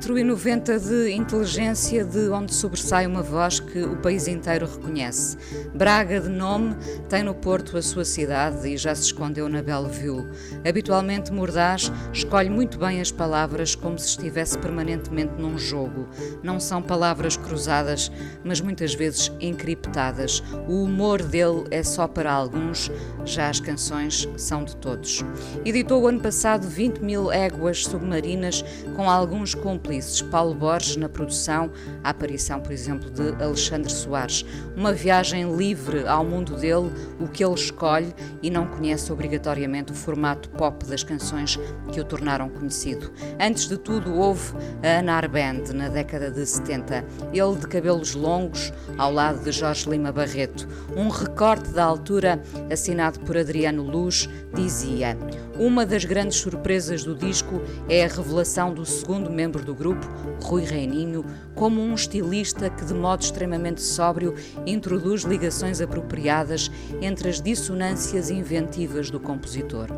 Metro e noventa de inteligência de onde sobressai uma voz que o país inteiro reconhece. Braga, de nome, tem no Porto a sua cidade e já se escondeu na Bellevue. Habitualmente mordaz, escolhe muito bem as palavras como se estivesse permanentemente num jogo. Não são palavras cruzadas, mas muitas vezes encriptadas. O humor dele é só para alguns, já as canções são de todos. Editou o ano passado 20 mil éguas submarinas com alguns cúmplices, Paulo Borges na produção, a aparição, por exemplo, de Alexandre Soares. Uma viagem livre ao mundo dele, o que ele escolhe e não conhece obrigatoriamente o formato pop das canções que o tornaram conhecido. Antes de tudo, houve a Anar Band, na década de 70. Ele de cabelos longos, ao lado de Jorge Lima Barreto. Um recorte da altura, assinado por Adriano Luz, dizia: Uma das grandes surpresas do disco é a revelação do segundo membro do grupo, Rui Reininho, como um estilista que, de modo extremamente sóbrio, introduz ligações apropriadas entre as dissonâncias inventivas do compositor.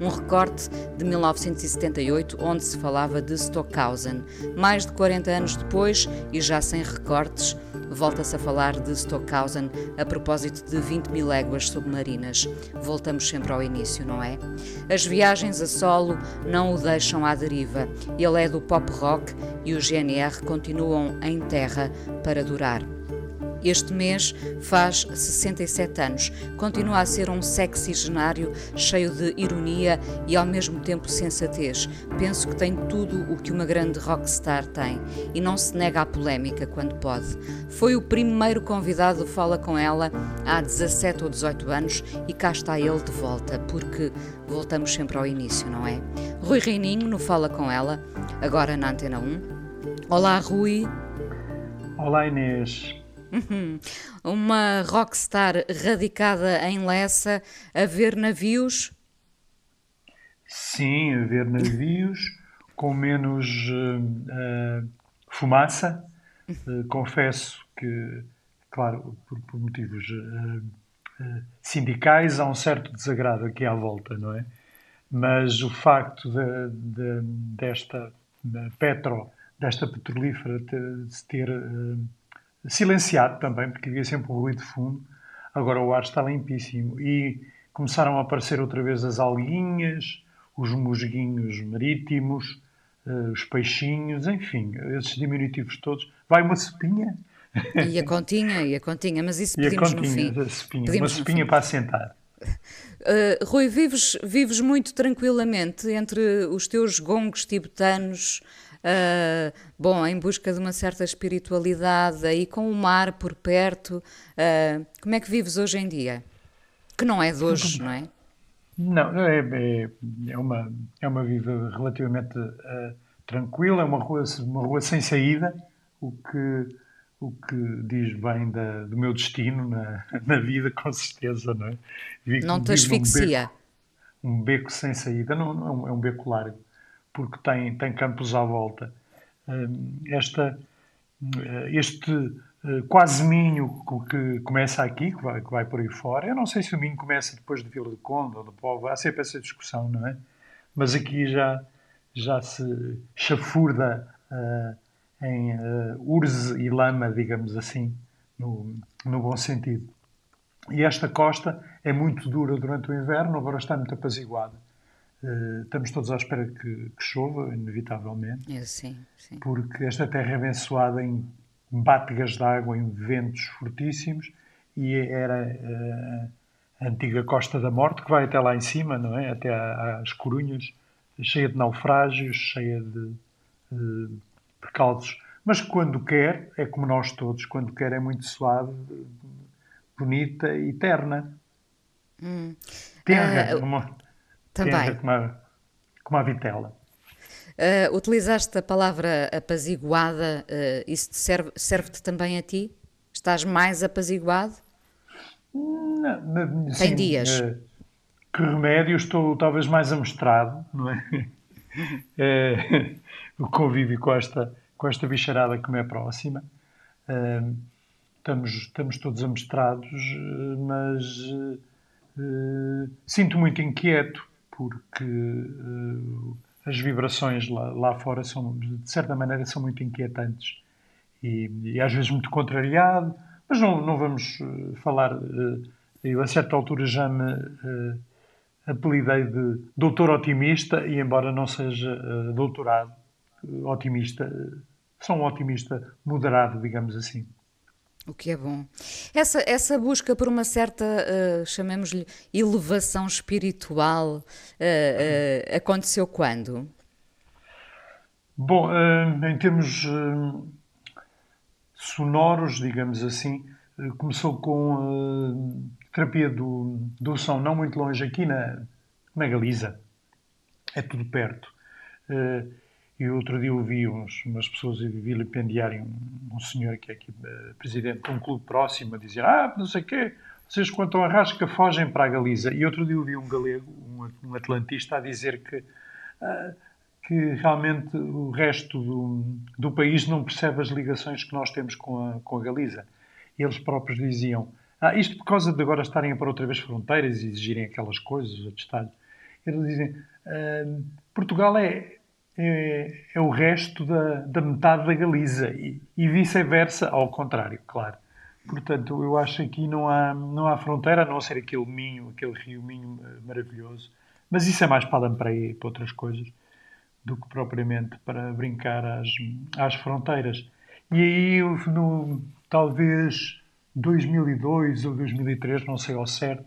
Um recorte de 1978, onde se falava de Stockhausen. Mais de 40 anos depois, e já sem recortes, volta-se a falar de Stockhausen a propósito de 20 mil léguas submarinas. Voltamos sempre ao início, não é? As viagens a solo não o deixam à deriva. Ele é do pop rock e o GNR continuam em terra para durar. Este mês faz 67 anos. Continua a ser um sexigenário cheio de ironia e ao mesmo tempo sensatez. Penso que tem tudo o que uma grande rockstar tem e não se nega à polémica quando pode. Foi o primeiro convidado Fala com ela há 17 ou 18 anos e cá está ele de volta, porque voltamos sempre ao início, não é? Rui Reininho no Fala com ela, agora na Antena 1. Olá, Rui. Olá, Inês. Uhum. Uma rockstar radicada em Lessa a ver navios? Sim, a ver navios com menos uh, uh, fumaça. Uh, confesso que, claro, por, por motivos sindicais, há um certo desagrado aqui à volta, não é? Mas o facto de, de, desta Petro, desta petrolífera, de ter silenciado também, porque havia sempre um ruído de fundo. Agora o ar está limpíssimo e começaram a aparecer outra vez as alguinhas, os musguinhos marítimos, uh, os peixinhos, enfim, esses diminutivos todos. Vai uma sopinha. E a continha, e a continha, mas isso pedimos no fim. A sopinha, pedimos uma sopinha para assentar. Uh, Rui, vives, vives muito tranquilamente entre os teus gongos tibetanos, uh, bom, em busca de uma certa espiritualidade, aí com o mar por perto. Uh, como é que vives hoje em dia? Que não é de hoje, não é? Não, é, é, é uma, é uma vida relativamente uh, tranquila, é uma rua, uma rua sem saída, o que, o que diz bem da, do meu destino na, na vida, com certeza, não é? Vivo, não te asfixia? Um beco, um beco, sem saída, não, não é, um, é um beco largo porque tem, tem campos à volta. Hum, esta, eh, este eh, quase Minho que começa aqui, que vai, que vai por aí fora, eu não sei se o Minho começa depois de Vila de Conde ou do Povo, há sempre essa discussão, não é? Mas aqui já, já se chafurda uh, em uh, urze e lama, digamos assim, no, no bom sentido. E esta costa é muito dura durante o inverno, agora está muito apaziguada. Uh, estamos todos à espera que, que chova, inevitavelmente. Eu, sim, sim. Porque esta terra é abençoada em bátegas de água, em ventos fortíssimos, e era uh, a antiga Costa da Morte, que vai até lá em cima, não é? Até às Corunhas, cheia de naufrágios, cheia de uh, percalços. Mas quando quer, é como nós todos, quando quer é muito suave, bonita e terna. Hum. Terra, uh, uma também. como a, como a vitela. Uh, utilizaste a palavra apaziguada, uh, isso serve-te serve também a ti? Estás mais apaziguado? Não, não, Tem sim, dias. eh, que remédio, estou talvez mais amostrado, não é? Eh, o convívio com esta, com esta bicharada que me é próxima. Eh, estamos, estamos todos amostrados, mas eh, sinto muito inquieto porque eh, as vibrações lá, lá fora são, de certa maneira, são muito inquietantes e, e às vezes muito contrariado, mas não, não vamos eh, falar. eh, eu, a certa altura, já me eh, apelidei de doutor otimista, e embora não seja doutorado otimista, sou um otimista moderado, digamos assim. O que é bom. Essa, essa busca por uma certa, uh, chamemos-lhe, elevação espiritual uh, uh, aconteceu quando? Bom, em termos sonoros, digamos assim, começou com terapia do, do som, não muito longe, aqui na, na Galiza. É tudo perto. Eh, E outro dia ouvi uns, umas pessoas vilipendiarem um, um senhor que é aqui eh, presidente de um clube próximo a dizer ah, não sei o quê, vocês quanto ao Arrasca fogem para a Galiza. E outro dia ouvi um galego, um, um atlantista, a dizer que, ah, que realmente o resto do, do país não percebe as ligações que nós temos com a, com a Galiza. E eles próprios diziam, ah, isto por causa de agora estarem a pôr outra vez fronteiras e exigirem aquelas coisas, a detalhe. Eles dizem, ah, Portugal é, é, é, o resto da, da metade da Galiza e, e vice-versa, ao contrário, claro. Portanto, eu acho que aqui não há, não há fronteira, a não ser aquele Minho, aquele rio Minho maravilhoso. Mas isso é mais para lampreia para outras coisas do que propriamente para brincar às, às fronteiras. E aí, no, talvez 2002 ou 2003, não sei ao certo,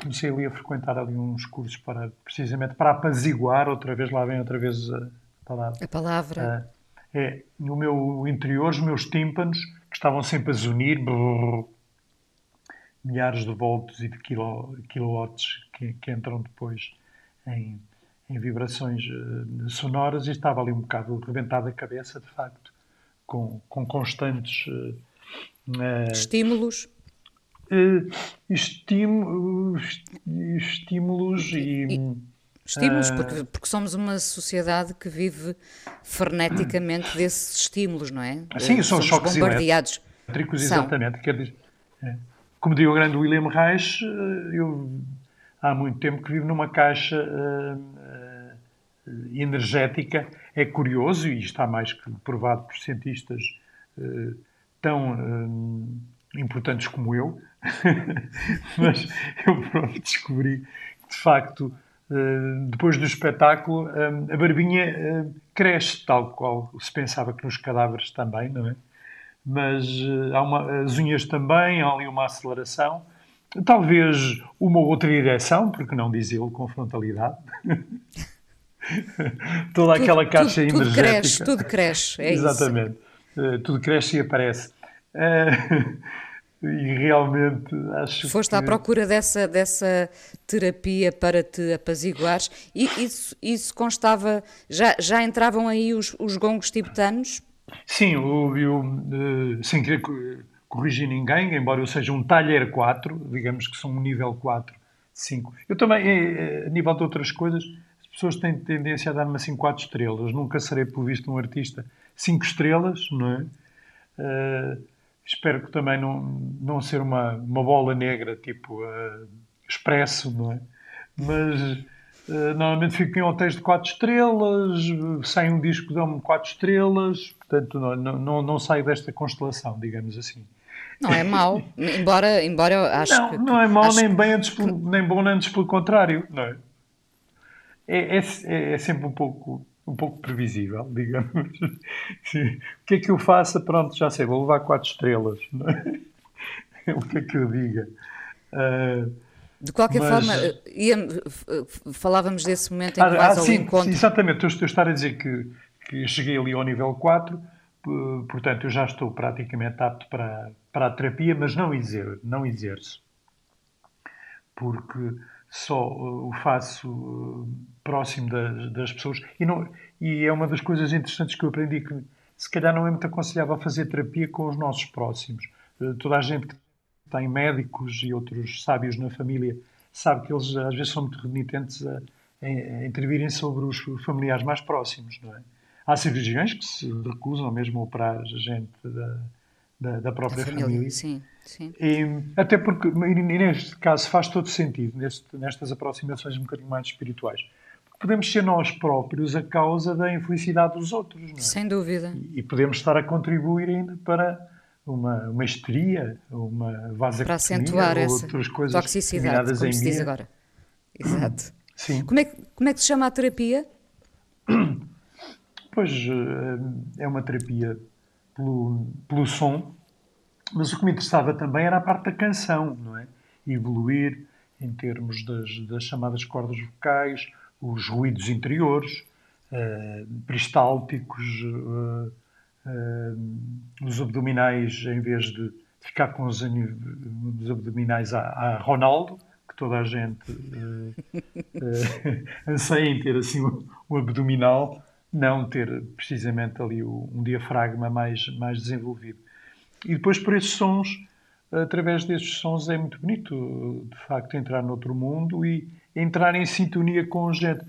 comecei ali a frequentar ali uns cursos para precisamente para apaziguar outra vez lá vem outra vez a palavra. A palavra. Uh, é no meu interior os meus tímpanos que estavam sempre a zunir brrr, milhares de volts e de quilo, kilowatts que, que, entram depois em, em vibrações uh, sonoras e estava ali um bocado rebentado a cabeça de facto com, com constantes uh, estímulos estímulos, estímulos e, estímulos, uh, porque, porque somos uma sociedade que vive freneticamente desses estímulos, não é? Sim, são somos choques bombardeados. elétricos, exatamente. Quer dizer, é. Como diz o grande William Reich, eu há muito tempo que vivo numa caixa uh, energética. É curioso, e está mais que provado por cientistas tão importantes como eu, mas eu pronto, descobri que, de facto, depois do espetáculo, a barbinha cresce, tal qual se pensava que nos cadáveres também, não é? Mas há uma, as unhas também, há ali uma aceleração, talvez uma ou outra ereção, porque não dizê-lo com frontalidade. Toda tudo, aquela caixa tudo, energética. Tudo cresce, tudo cresce, é Exatamente. Isso. tudo cresce e aparece. E realmente acho Foste que... à procura dessa, dessa terapia para te apaziguares e isso, isso constava, já, já entravam aí os, os gongos tibetanos? Sim, eu, eu uh, sem querer corrigir ninguém, embora eu seja um talher 4, digamos que sou um nível 4, 5. Eu também, a nível de outras coisas, as pessoas têm tendência a dar-me assim 4 estrelas. Nunca serei, por visto, um artista 5 estrelas, não é? Uh, espero que também não, não ser uma, uma bola negra, tipo uh, expresso, não é? Mas uh, normalmente fico em hotéis de 4 estrelas, sai um disco dão-me 4 estrelas, portanto não, não, não saio desta constelação, digamos assim. Não é mau, embora, embora eu acho não, que... Não é mau, nem, que... bem antes, nem bom nem antes pelo contrário, não é? É, é, é sempre um pouco um pouco previsível, digamos. O que é que eu faça? Pronto, já sei, vou levar quatro estrelas. É? o que é que eu diga? Uh, de qualquer mas... forma, ia, falávamos desse momento em que ah, vais ah, ao sim, encontro. Exatamente, eu estou a estar a dizer que, que cheguei ali ao nível 4, portanto eu já estou praticamente apto para, para a terapia, mas não exerço, não exerço. Porque só o faço próximo das, das pessoas. E, não, e é uma das coisas interessantes que eu aprendi que se calhar não é muito aconselhável fazer terapia com os nossos próximos. Uh, toda a gente que tem médicos e outros sábios na família sabe que eles às vezes são muito renitentes a, a intervirem sobre os familiares mais próximos, não é? Há cirurgiões que se recusam mesmo a operar gente da, da, da própria da família, família. Sim, sim. E, até porque, neste caso, faz todo sentido, neste, nestas aproximações um bocadinho mais espirituais. Porque podemos ser nós próprios a causa da infelicidade dos outros, não é? Sem dúvida. E, e podemos estar a contribuir ainda para uma, uma histeria, uma vasectomia, ou outras coisas toxicidade, como se diz agora. Exato. Sim. Como é, como é que se chama a terapia? Pois eh, é uma terapia pelo, pelo som, mas o que me interessava também era a parte da canção, não é? Evoluir em termos das, das chamadas cordas vocais, os ruídos interiores, uh, peristálticos, uh, uh, os abdominais, em vez de ficar com os, os abdominais a, a, Ronaldo, que toda a gente uh, anseia em ter assim um, um abdominal, não ter precisamente ali um diafragma mais, mais desenvolvido. E depois, por esses sons, através desses sons, é muito bonito, de facto, entrar noutro mundo e entrar em sintonia com gente.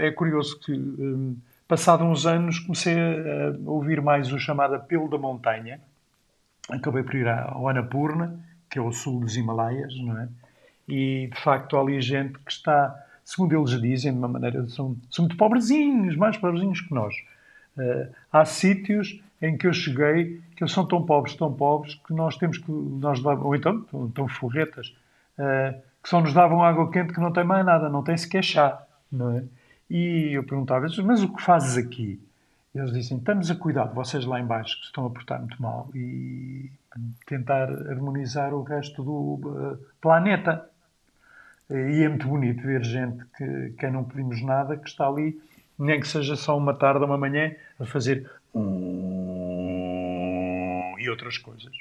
É curioso que, hum, passado uns anos, comecei a ouvir mais o chamado apelo da montanha. Acabei por ir ao Annapurna, que é o sul dos Himalaias, não é? E, de facto, há ali gente que está segundo eles dizem, de uma maneira, são, são muito pobrezinhos, mais pobrezinhos que nós. Uh, há sítios em que eu cheguei que eles são tão pobres, tão pobres, que nós temos que, nós, ou então, tão, tão forretas, uh, que só nos davam água quente que não tem mais nada, não tem sequer chá, não é? E eu perguntava, mas o que fazes aqui? Eles dizem, estamos a cuidar de vocês lá embaixo que estão a portar muito mal e tentar harmonizar o resto do uh, planeta. E é muito bonito ver gente que, quem não pedimos nada, que está ali, nem que seja só uma tarde ou uma manhã, a fazer e outras coisas.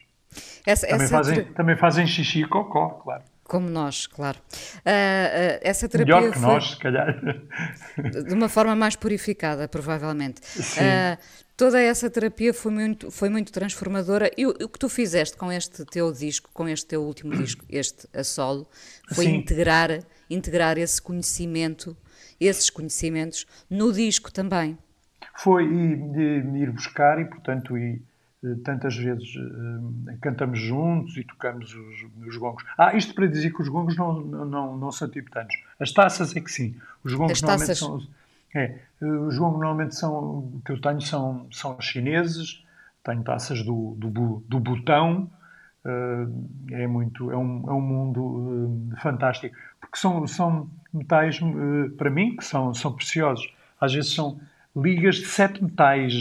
Essa, também, essa fazem, também fazem xixi e cocó, claro. Como nós, claro. Uh, uh, essa terapia Melhor que nós, se calhar. De uma forma mais purificada, provavelmente. Sim. Uh, toda essa terapia foi muito, foi muito transformadora. E o, o, que tu fizeste com este teu disco, com este teu último disco, este a solo, foi integrar, integrar esse conhecimento, esses conhecimentos, no disco também. Foi ir, ir buscar e, portanto, e eh, tantas vezes uh, cantamos juntos e tocamos os, os, gongos. Ah, isto para dizer que os gongos não, não, não são tibetanos. As taças é que sim. Os gongos As taças... normalmente são. É, eh, os gongos normalmente são, que eu tenho são, são chineses, tenho taças do, do, do Butão, uh, é, muito, é, um, é um mundo uh, fantástico, porque são, são metais, para mim, que são, são preciosos. Às vezes são ligas de sete metais,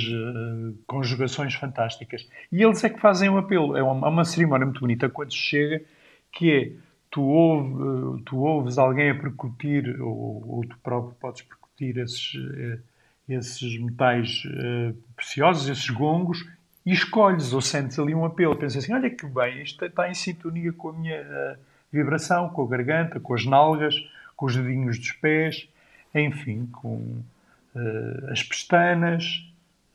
conjugações fantásticas. E eles é que fazem o um apelo. É uma, uma, cerimónia muito bonita quando chega, que é tu, ouve, tu ouves alguém a percutir, ou, ou, tu próprio podes percutir esses, uh, esses metais preciosos, esses gongos, e escolhes ou sentes ali um apelo. Pensas assim, olha que bem, isto está em sintonia com a minha vibração, com a garganta, com as nalgas, com os dedinhos dos pés, enfim, com uh, as pestanas,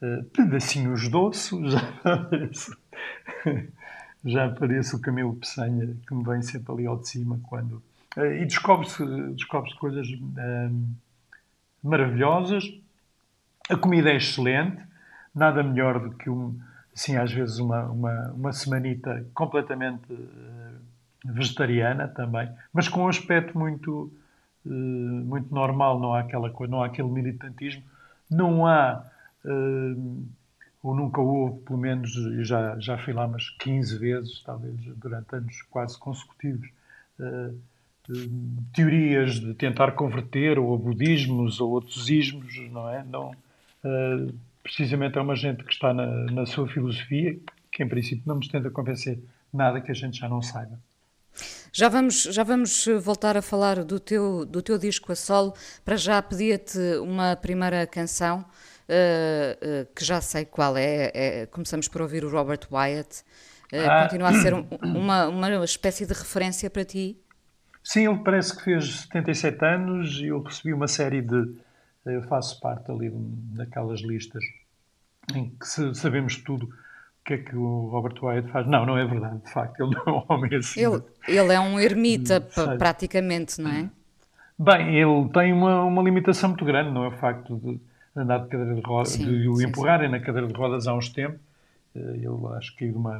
uh, pedacinhos de osso, já aparece, já aparece o Camilo Peçanha, que me vem sempre ali ao de cima quando... E descobre-se descobre coisas maravilhosas, a comida é excelente, nada melhor do que um, assim, às vezes uma, uma, uma semanita completamente vegetariana também, mas com um aspecto muito eh, muito normal, não há aquela coisa, não há aquele militantismo, não há uh, ou nunca houve, pelo menos eu já já fui lá umas 15 vezes, talvez durante anos quase consecutivos, teorias de tentar converter ou a budismos ou outros ismos, não é? Não, precisamente é uma gente que está na, na sua filosofia que em princípio não nos tenta convencer nada que a gente já não saiba. Já vamos, já vamos voltar a falar do teu, do teu disco a solo. Para já pedia-te uma primeira canção, uh, uh, que já sei qual é. é. Começamos por ouvir o Robert Wyatt. Uh, ah. Continua a ser um, uma, uma espécie de referência para ti? Sim, ele parece que fez 77 anos e eu recebi uma série de. Eu faço parte ali daquelas listas em que sabemos tudo o que é que o Robert Wyatt faz. Não, não é verdade, de facto, ele não é um homem assim. Ele, ele é um ermita, praticamente, não é? Bem, ele tem uma, uma limitação muito grande, não é o facto de andar de cadeira de rodas, sim, de o empurrarem na cadeira de rodas há uns tempos. Eh, ele acho que caiu de uma,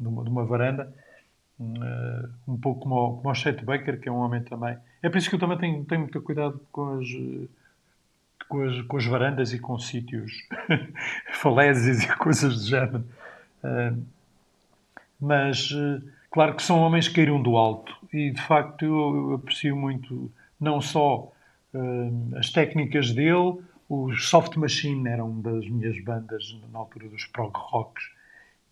de uma, de uma varanda, um pouco como como o Chet Baker, que é um homem também. É por isso que eu também tenho, tenho muito cuidado com as, com as, com as varandas e com sítios falésias e coisas do género. Eh, mas, claro que são homens que caíram do alto e, de facto, eu aprecio muito não só uh, as técnicas dele, os Soft Machine eram das minhas bandas na altura dos prog rocks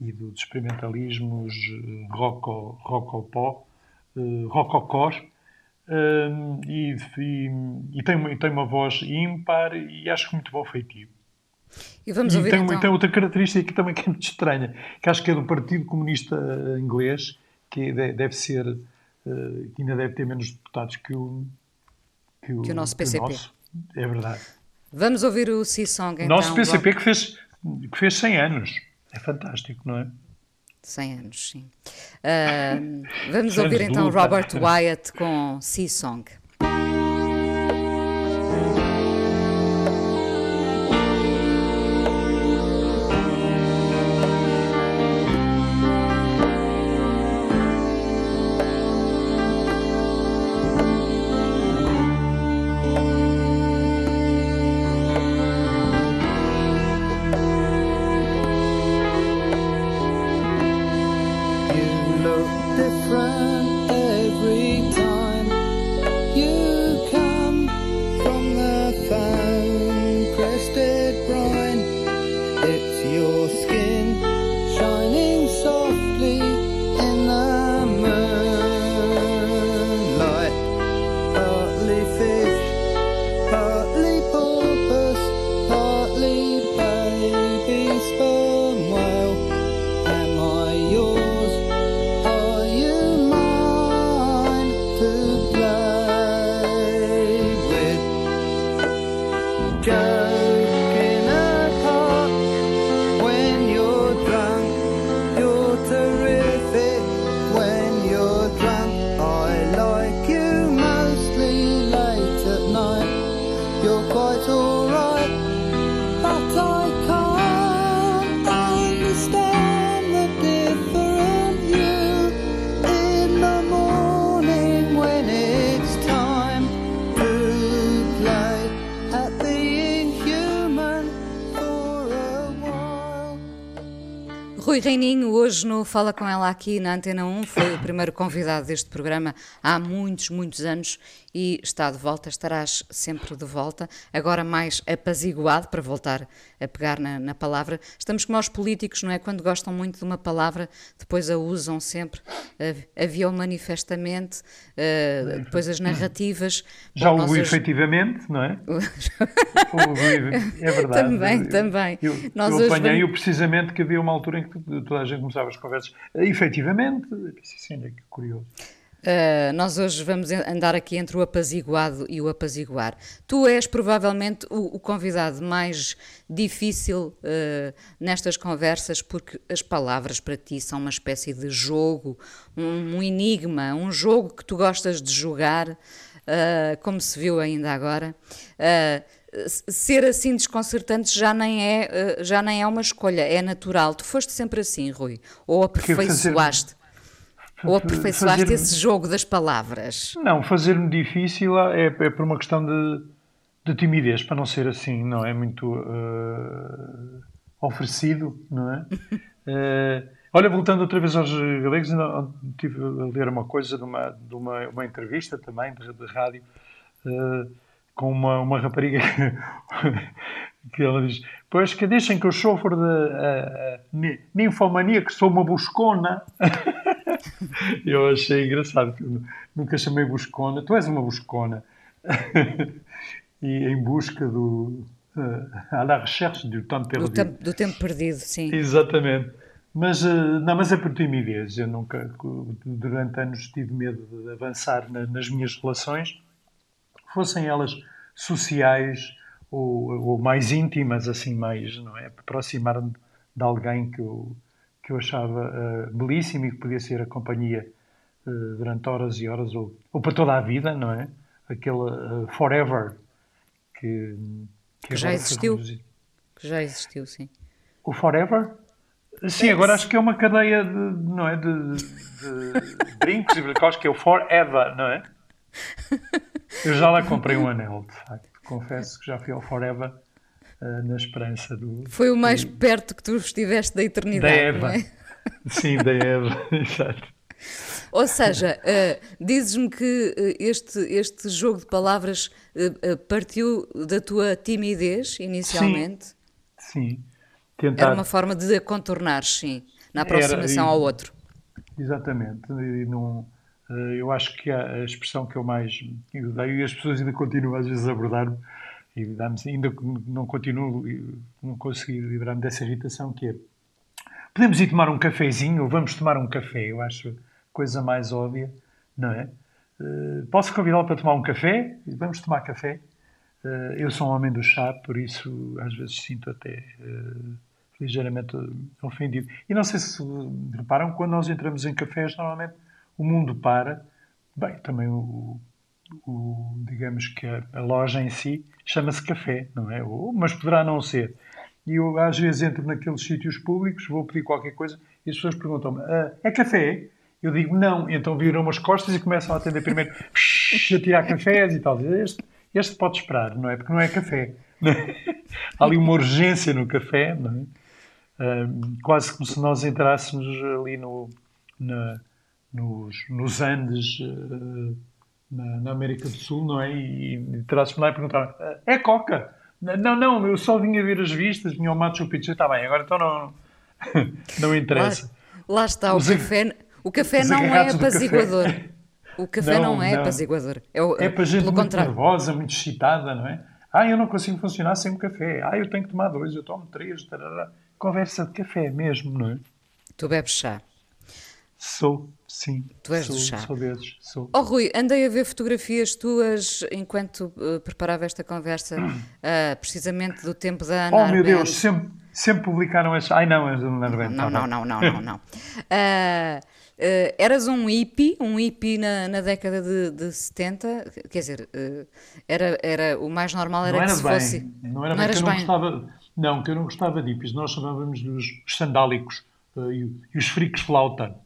e do experimentalismo, os eh, rock rockopó, uh, rococós, uh, e, e, e, tem, tem uma voz ímpar e acho que muito bom feitio. E vamos e ouvir tem, então... tem outra característica que também que é muito estranha, que acho que é do Partido Comunista Inglês, que deve ser, uh, que ainda deve ter menos deputados que o, que o, que o nosso PCP. O nosso, é verdade. Vamos ouvir o C-Song então. Nosso PCP que fez, que fez 100 anos. É fantástico, não é? 100 anos, sim. Uh, vamos ouvir então Robert Wyatt com C-Song. Rui Reininho, hoje no Fala Com Ela aqui na Antena 1, foi o primeiro convidado deste programa há muitos, muitos anos e está de volta, estarás sempre de volta, agora mais apaziguado, para voltar a pegar na, na, palavra. Estamos como aos políticos, não é? Quando gostam muito de uma palavra, depois a usam sempre, aviam manifestamente, uh, depois as narrativas. Já Bom, o hoje... efetivamente, não é? é verdade. Também, eu, também. Eu, nós eu apanhei vamos... precisamente que havia uma altura em que toda a gente começava as conversas, efetivamente, sim, é curioso. Uh, nós hoje vamos andar aqui entre o apaziguado e o apaziguar. Tu és provavelmente o, o convidado mais difícil uh, nestas conversas, porque as palavras para ti são uma espécie de jogo, um, um enigma, um jogo que tu gostas de jogar, uh, como se viu ainda agora. ser assim desconcertante já nem, é, já nem é uma escolha, é natural. Tu foste sempre assim, Rui? Ou aperfeiçoaste? Ou aperfeiçoaste fazer... esse jogo das palavras? Não, fazer-me difícil é, é, por uma questão de, de, timidez, para não ser assim, não é muito uh, oferecido, não é? uh, olha, voltando outra vez aos galegos, estive a ler uma coisa de uma, de uma, uma entrevista também de, de rádio uh, com uma, uma rapariga que ela diz: Pois que deixem que eu sofro de uh, ninfomania, que sou uma buscona. eu achei engraçado, nunca chamei buscona. Tu és uma buscona. e em busca do. Uh, à la recherche do tempo perdido. Do, tempo, do tempo perdido, sim. Exatamente. Mas, não, mas é por timidez. Eu nunca, durante anos, tive medo de avançar nas minhas relações, fossem elas sociais ou, ou mais íntimas, assim, mais, não é? Aproximar-me de alguém que eu, que eu achava uh, belíssimo e que podia ser a companhia uh, durante horas e horas ou, ou para toda a vida, não é? Aquele uh, Forever que, que, que já existiu. Que já existiu, sim. O Forever? Sim, agora acho que é uma cadeia de, não é, de, de brincos e acho que é o Forever, não é? Eu já lá comprei um anel, de facto. Confesso que já fui ao Forever uh, na esperança do. Foi o mais perto que tu estiveste da eternidade. Da Eva. É? Sim, da Eva, exato. Ou seja, uh, dizes-me que uh, este, este jogo de palavras uh, partiu da tua timidez inicialmente? Sim. sim. Tentar... Era uma forma de a contornar, sim, na aproximação Era, e, ao outro. Exatamente. E não, eu acho que a, a expressão que eu mais odeio, e as pessoas ainda continuam às vezes a abordar-me, e ainda não continuo, não consegui livrar-me dessa irritação, que é podemos ir tomar um cafezinho ou vamos tomar um café, eu acho coisa mais óbvia, não é? Uh, posso convidá-lo para tomar um café? Vamos tomar café? Uh, eu sou um homem do chá, por isso às vezes sinto até uh, ligeiramente ofendido. E não sei se reparam, quando nós entramos em cafés, normalmente o mundo para. Bem, também o, o, digamos que a, loja em si chama-se café, não é? Ou, mas poderá não ser. E eu às vezes entro naqueles sítios públicos, vou pedir qualquer coisa e as pessoas perguntam-me: ah, é café? Eu digo não, então viram umas costas e começam a atender primeiro a tirar cafés e tal. Este, este pode esperar, não é? Porque não é café. Há ali uma urgência no café, não é? Uh, quase como se nós entrássemos ali no, na, nos, nos Andes. Uh, na, na, América do Sul, não é? E, e terás lá e perguntar: é Coca? Não, não, eu só vinha ver as vistas, vinha ao Machu Picchu, está bem, agora então não, não interessa. Lá, lá está, o Os café, o café não é apaziguador. Café. O café não, não é não. apaziguador. É, o, é para gente muito contrário. nervosa, muito excitada, não é? Ah, eu não consigo funcionar sem um café. Ah, eu tenho que tomar dois, eu tomo três. Tarará. Conversa de café mesmo, não é? Tu bebes chá? Sou. Sim. Tu és sou, do chá. Sou sou. Oh, Rui, andei a ver fotografias tuas enquanto uh, preparava esta conversa, uh, precisamente do tempo da Ana Oh, meu Deus, sempre, sempre publicaram as. Ai, não, as da Ana Não, não, não, não, não, não. Uh, eras um hippie, um hippie na, na década de, de 70, quer dizer, era, era, o mais normal era, era que se bem, fosse. Não era bem que eu não bem. gostava. Não, que eu não gostava de hippies. Nós chamávamos dos sandálicos e, e os fricos flauta.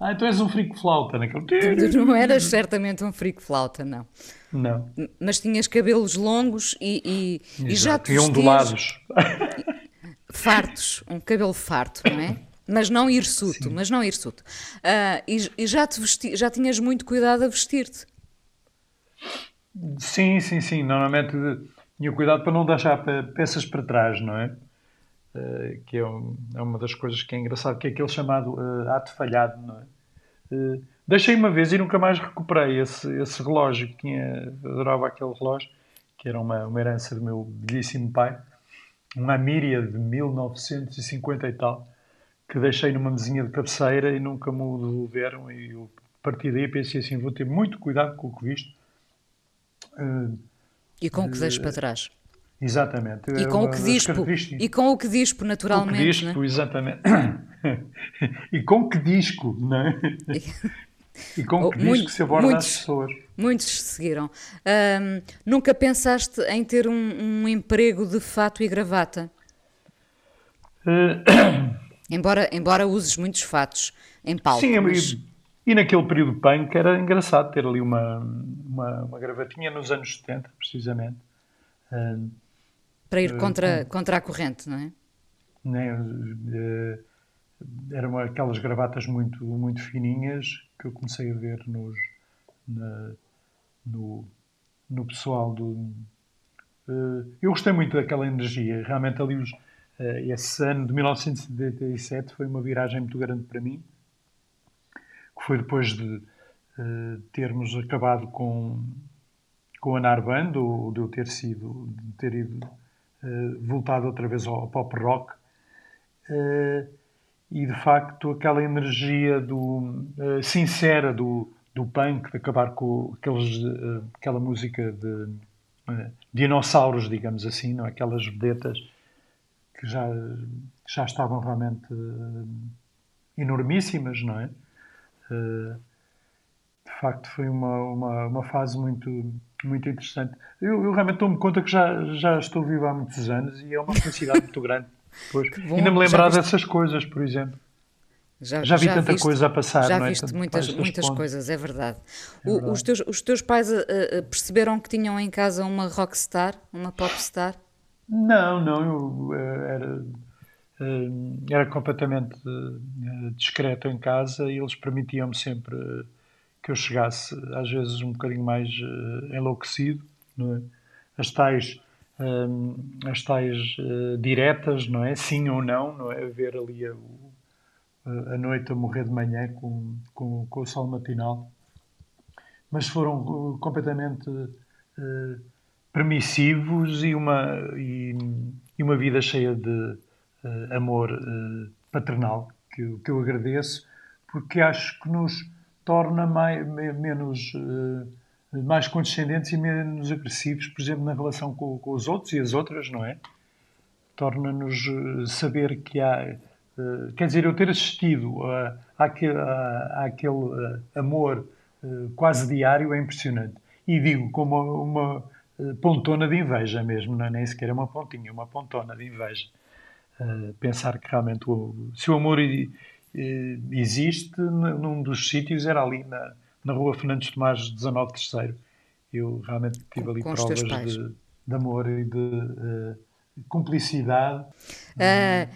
Ah, então és um frico flauta naquele. Tu não eras certamente um frico flauta, não. Não. Mas tinhas cabelos longos e, e, e já te E ondulados. Fartos, um cabelo farto, não é? Mas não hirsuto, Sim. mas não hirsuto. Uh, e, e já, te vesti, já tinhas muito cuidado a vestir-te. Sim, sim, sim. Normalmente tinha cuidado para não deixar peças para trás, não é? Uh, que é, um, é, uma das coisas que é engraçado, que é aquele chamado uh, ato falhado, não é? Uh, deixei uma vez e nunca mais recuperei esse, esse relógio, que tinha, adorava aquele relógio, que era uma, uma herança do meu belíssimo pai, uma Amíria de 1950 e tal, que deixei numa mesinha de cabeceira e nunca me o devolveram e eu, a partir daí pensei assim, vou ter muito cuidado com o que visto. e com o que deixo para trás? Exatamente. E com, o que dispo, e com o que dispo, naturalmente. Com o que dispo, né? exatamente. e com que disco, não é? E com que disco se aborda muitos, as pessoas. Muitos seguiram. Um, nunca pensaste em ter um, um, emprego de fato e gravata? Uh, embora, embora uses muitos fatos em palco. Sim, mas... e, e naquele período punk era engraçado ter ali uma, uma, uma gravatinha nos anos 70, precisamente. Uh, para ir contra, uh, contra a corrente, não é? Né, uh, eram aquelas gravatas muito, muito fininhas que eu comecei a ver nos, na, no, no pessoal do. Uh, eu gostei muito daquela energia. Realmente, ali, os, esse ano de 1977 foi uma viragem muito grande para mim, que foi depois de termos acabado com, com a Narband, ou de eu ter sido, de ter ido, voltado outra vez ao pop rock e de facto aquela energia do, uh, sincera do, do punk, de acabar com aqueles, aquela música de dinossauros, digamos assim, não? É? aquelas vedetas que já, já estavam realmente enormíssimas, não é? de facto foi uma, uma, uma fase muito, muito interessante. Eu, eu realmente dou-me conta que já, já estou vivo há muitos anos e é uma felicidade muito grande. Pois, bom, ainda me lembrar dessas coisas, por exemplo. Já, já vi já tanta viste, coisa a passar. Já não é? viste muitas, muitas coisas, é verdade. É verdade. os, teus, os teus pais uh, perceberam que tinham em casa uma rockstar, uma popstar? Não, não, eu uh, era, era completamente discreto em casa e eles permitiam-me sempre que eu chegasse, às vezes, um bocadinho mais enlouquecido, não é? As tais as tais uh, diretas, não é? Sim ou não, não é? Ver ali a, a noite a morrer de manhã com, com, com o sol matinal. Mas foram uh, completamente uh, permissivos e uma, e, e, uma vida cheia de amor paternal, que, que eu agradeço, porque acho que nos torna mais, menos mais condescendentes e menos agressivos, por exemplo, na relação com, com os outros e as outras, não é? Torna-nos eh, saber que há. Uh, quer dizer, eu ter assistido a, àquele, a, àquele uh, amor quase diário é impressionante. E digo com uma, uma pontona de inveja mesmo, não é nem sequer é uma pontinha, uma pontona de inveja. pensar que realmente o, se o amor existe, num dos sítios era ali na, na rua Fernandes Tomás 19 terceiro. Eu realmente tive ali provas de, de, amor e de uh, cumplicidade. Uh,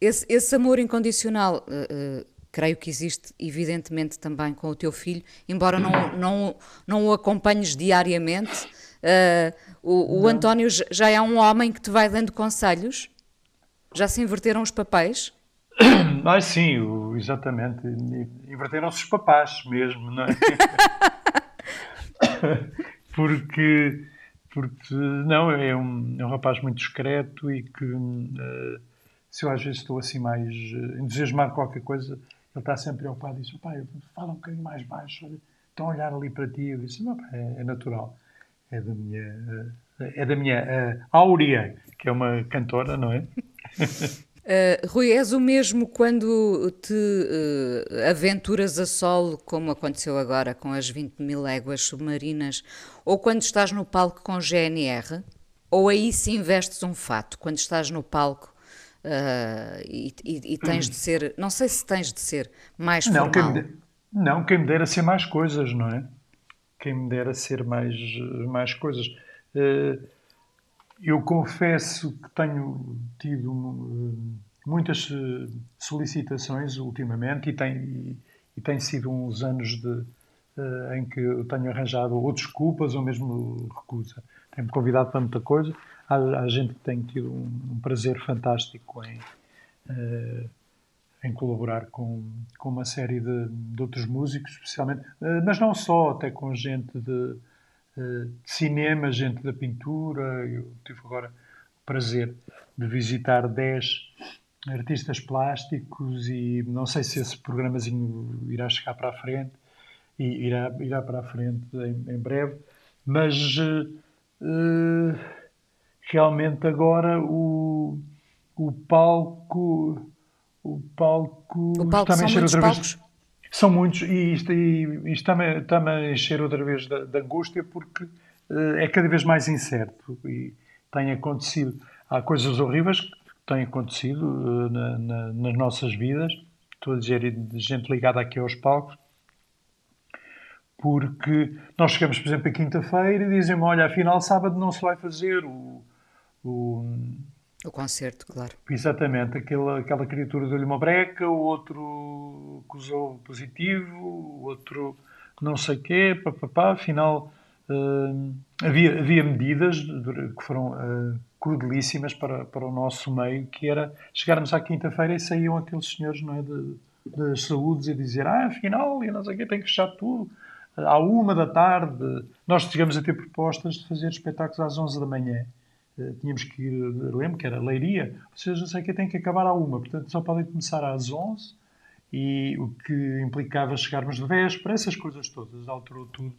esse, esse, amor incondicional, uh, creio que existe evidentemente também com o teu filho, embora não, não, não o acompanhes diariamente. o, o António já é um homem que te vai dando conselhos? Já se inverteram os papéis? Ah, sim, o, exatamente. Inverteram-se os papás mesmo, não é? porque, porque, não, é um, é um rapaz muito discreto e que, uh, se eu às vezes estou assim mais uh, entusiasmado com qualquer coisa, ele está sempre preocupado e diz: pai, fala um bocadinho mais baixo, estão a olhar ali para ti. Eu disse: não, é, é natural. É da minha, uh, é da minha uh, Áurea, que é uma cantora, não é? Uh, Rui, és o mesmo quando te uh, aventuras a solo, como aconteceu agora com as 20 mil léguas submarinas, ou quando estás no palco com GNR? Ou aí se investes um fato, quando estás no palco uh, e, e, e, tens de ser, não sei se tens de ser mais não, formal. Quem me, não, quem me dera ser mais coisas, não é? Quem me dera ser mais, mais coisas. Uh, eu confesso que tenho tido eh, muitas eh, solicitações ultimamente e tem, e, e tem sido uns anos de, uh, em que eu tenho arranjado ou desculpas ou mesmo recusa. Tenho-me convidado para muita coisa. Há, há, gente que tem tido um, um prazer fantástico em, uh, em colaborar com, com uma série de, de outros músicos, especialmente, uh, mas não só, até com gente de de cinema, gente da pintura. Eu tive agora o prazer de visitar 10 artistas plásticos e não sei se esse programazinho irá chegar para a frente e irá, irá para a frente em, em breve, mas uh, realmente agora o, o palco o palco, o palco a mexer outra palcos? São muitos e isto, isto está-me, está a encher outra vez de, de angústia porque uh, é cada vez mais incerto e tem acontecido. Há coisas horríveis que têm acontecido uh, na, na, nas nossas vidas. Estou a dizer gente ligada aqui aos palcos. Porque nós chegamos, por exemplo, a quinta-feira e dizem olha, afinal sábado não se vai fazer o, o o concerto, claro. Exatamente, aquela, aquela criatura deu-lhe uma breca, o outro acusou positivo, o outro não sei quê, papapá, afinal uh, havia, havia medidas que foram uh, crudelíssimas para, para o nosso meio, que era chegarmos à quinta-feira e saíam aqueles senhores não é, de, das saúdes a dizer, ah, afinal, e não sei o quê, tem que fechar tudo. À uma da tarde, nós chegamos a ter propostas de fazer espetáculos às 11 da manhã tínhamos que ir, lembro que era Leiria, vocês não sei que tem que acabar à uma, portanto só podem começar às 11 e o que implicava chegarmos de véspera, essas coisas todas, alterou tudo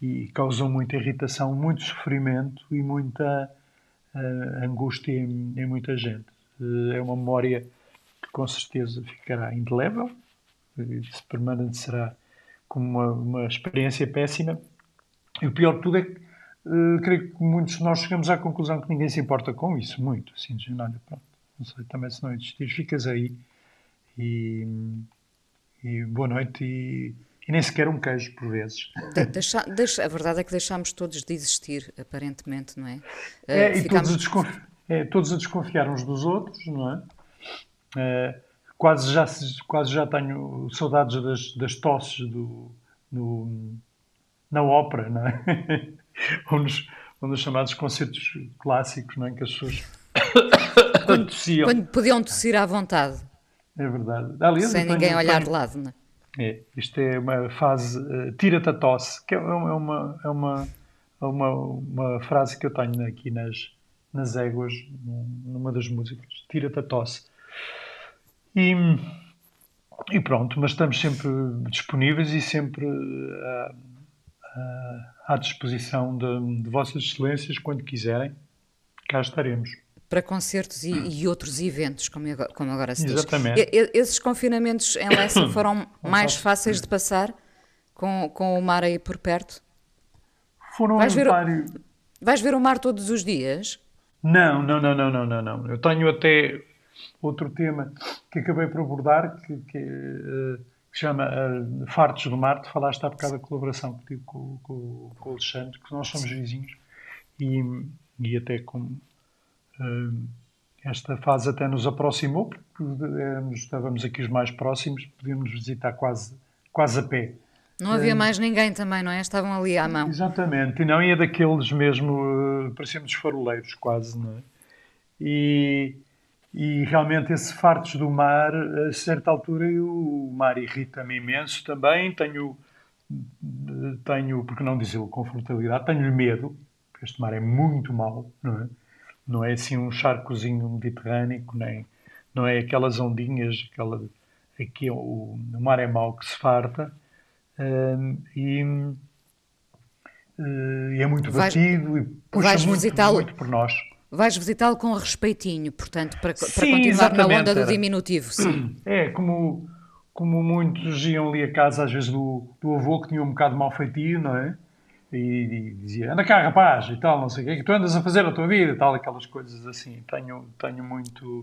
e causou muita irritação, muito sofrimento e muita uh, angústia em, em, muita gente. Uh, é uma memória que com certeza ficará indelével, se permanecerá como uma, uma experiência péssima. E o pior de tudo é que uh, creio que muitos de nós chegamos à conclusão que ninguém se importa com isso, muito. Assim, olha, pronto, não sei, também se não existir, ficas aí e, e boa noite e, e, nem sequer um queijo por vezes. De, deixa, deixa, a verdade é que deixámos todos de existir, aparentemente, não é? é uh, e todos, a desconfiar, é, todos a desconfiar uns dos outros, não é? Uh, quase, já, quase já tenho saudades das, das tosses do, no, na ópera, não é? ou, nos, ou nos chamados concertos clássicos, não é? Que as pessoas quando, tossiam. Quando podiam tossir à vontade. É verdade. Aliás, Sem ninguém tenho, olhar tenho, de lado, não é? é? Isto é uma fase uh, tira-te a tosse, que é uma, é uma, é uma, uma frase que eu tenho aqui nas, nas éguas, numa das músicas. Tira-te a tosse. E, e, pronto, mas estamos sempre disponíveis e sempre uh, uh, à disposição de, de Vossas Excelências quando quiserem. Cá estaremos para concertos e, e, outros eventos, como agora, como agora se diz. Exatamente. E, esses confinamentos em Lessa foram mais fáceis de passar com, com o mar aí por perto? Foram vais ver, vários... vais ver o mar todos os dias? Não, não, não, não, não, não. Eu tenho até outro tema que acabei por abordar, que, que, uh, que chama uh, Fartos do Mar. Tu falaste há bocado da colaboração que tive com, com, com o Alexandre, que nós somos vizinhos e, e até como esta fase até nos aproximou, porque estávamos aqui os mais próximos, podíamos visitar quase, quase a pé. Não havia mais ninguém também, não é? Estavam ali à mão. Exatamente, e não ia daqueles mesmo, uh, parecíamos faroleiros quase, não é? E, e realmente esse fartos do mar, a certa altura o mar irrita-me imenso também, tenho, tenho, porque não dizer confortabilidade, tenho medo, porque este mar é muito mau, não é? não é assim um charcozinho mediterrâneo, nem, não é aquelas ondinhas, aquela, aqui é o, o mar é mau que se farta, um, e, uh, é muito vais, batido e puxa muito, muito por nós. Vais visitá-lo com respeitinho, portanto, para, para continuar na onda do diminutivo. Sim. É, como, como muitos iam ali a casa, às vezes, do, do avô que tinha um bocado mal feitio, não é? e, e, dizia, anda cá rapaz e tal, não sei o que, que tu andas a fazer a tua vida e tal, aquelas coisas assim. Tenho, tenho muito,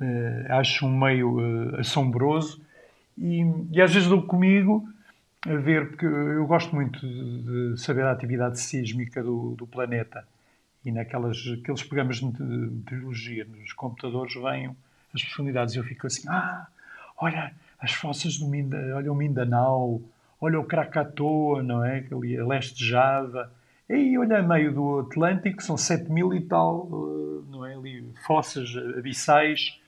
uh, acho um meio uh, assombroso e, e, às vezes dou comigo a ver, porque eu gosto muito de, de saber a atividade sísmica do, do planeta e naquelas aqueles programas de meteorologia nos computadores vêm as profundidades eu fico assim, ah, olha as fossas do Mindanao, olha o Mindanao, olha o Krakatoa, não é? Ali a leste de Java. E aí, olha meio do Atlântico, são 7 mil e tal, eh, não é? Ali fossas abissais.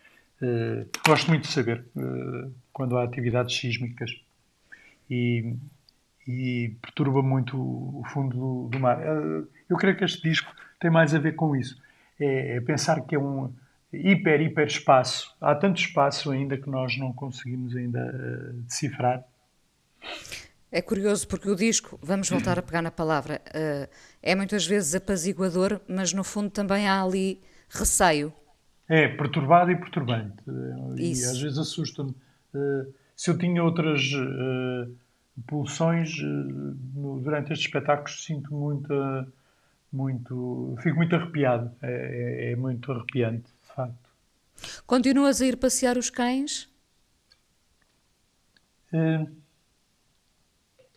Uh, gosto muito de saber uh, quando há atividades sísmicas. E, e perturba muito o fundo do, do mar. Eu creio que este disco tem mais a ver com isso. É, é pensar que é um hiper, hiper espaço. Há tanto espaço ainda que nós não conseguimos ainda decifrar é curioso porque o disco, vamos voltar a pegar na palavra, uh, é muitas vezes apaziguador, mas no fundo também há ali receio. É, perturbado e perturbante. Isso. E às vezes assusta-me. Uh, se eu tinha outras uh, pulsões durante estes espetáculos, sinto muita, muito. Fico muito arrepiado. É, é, é muito arrepiante, de facto. Continuas a ir passear os cães? Uh,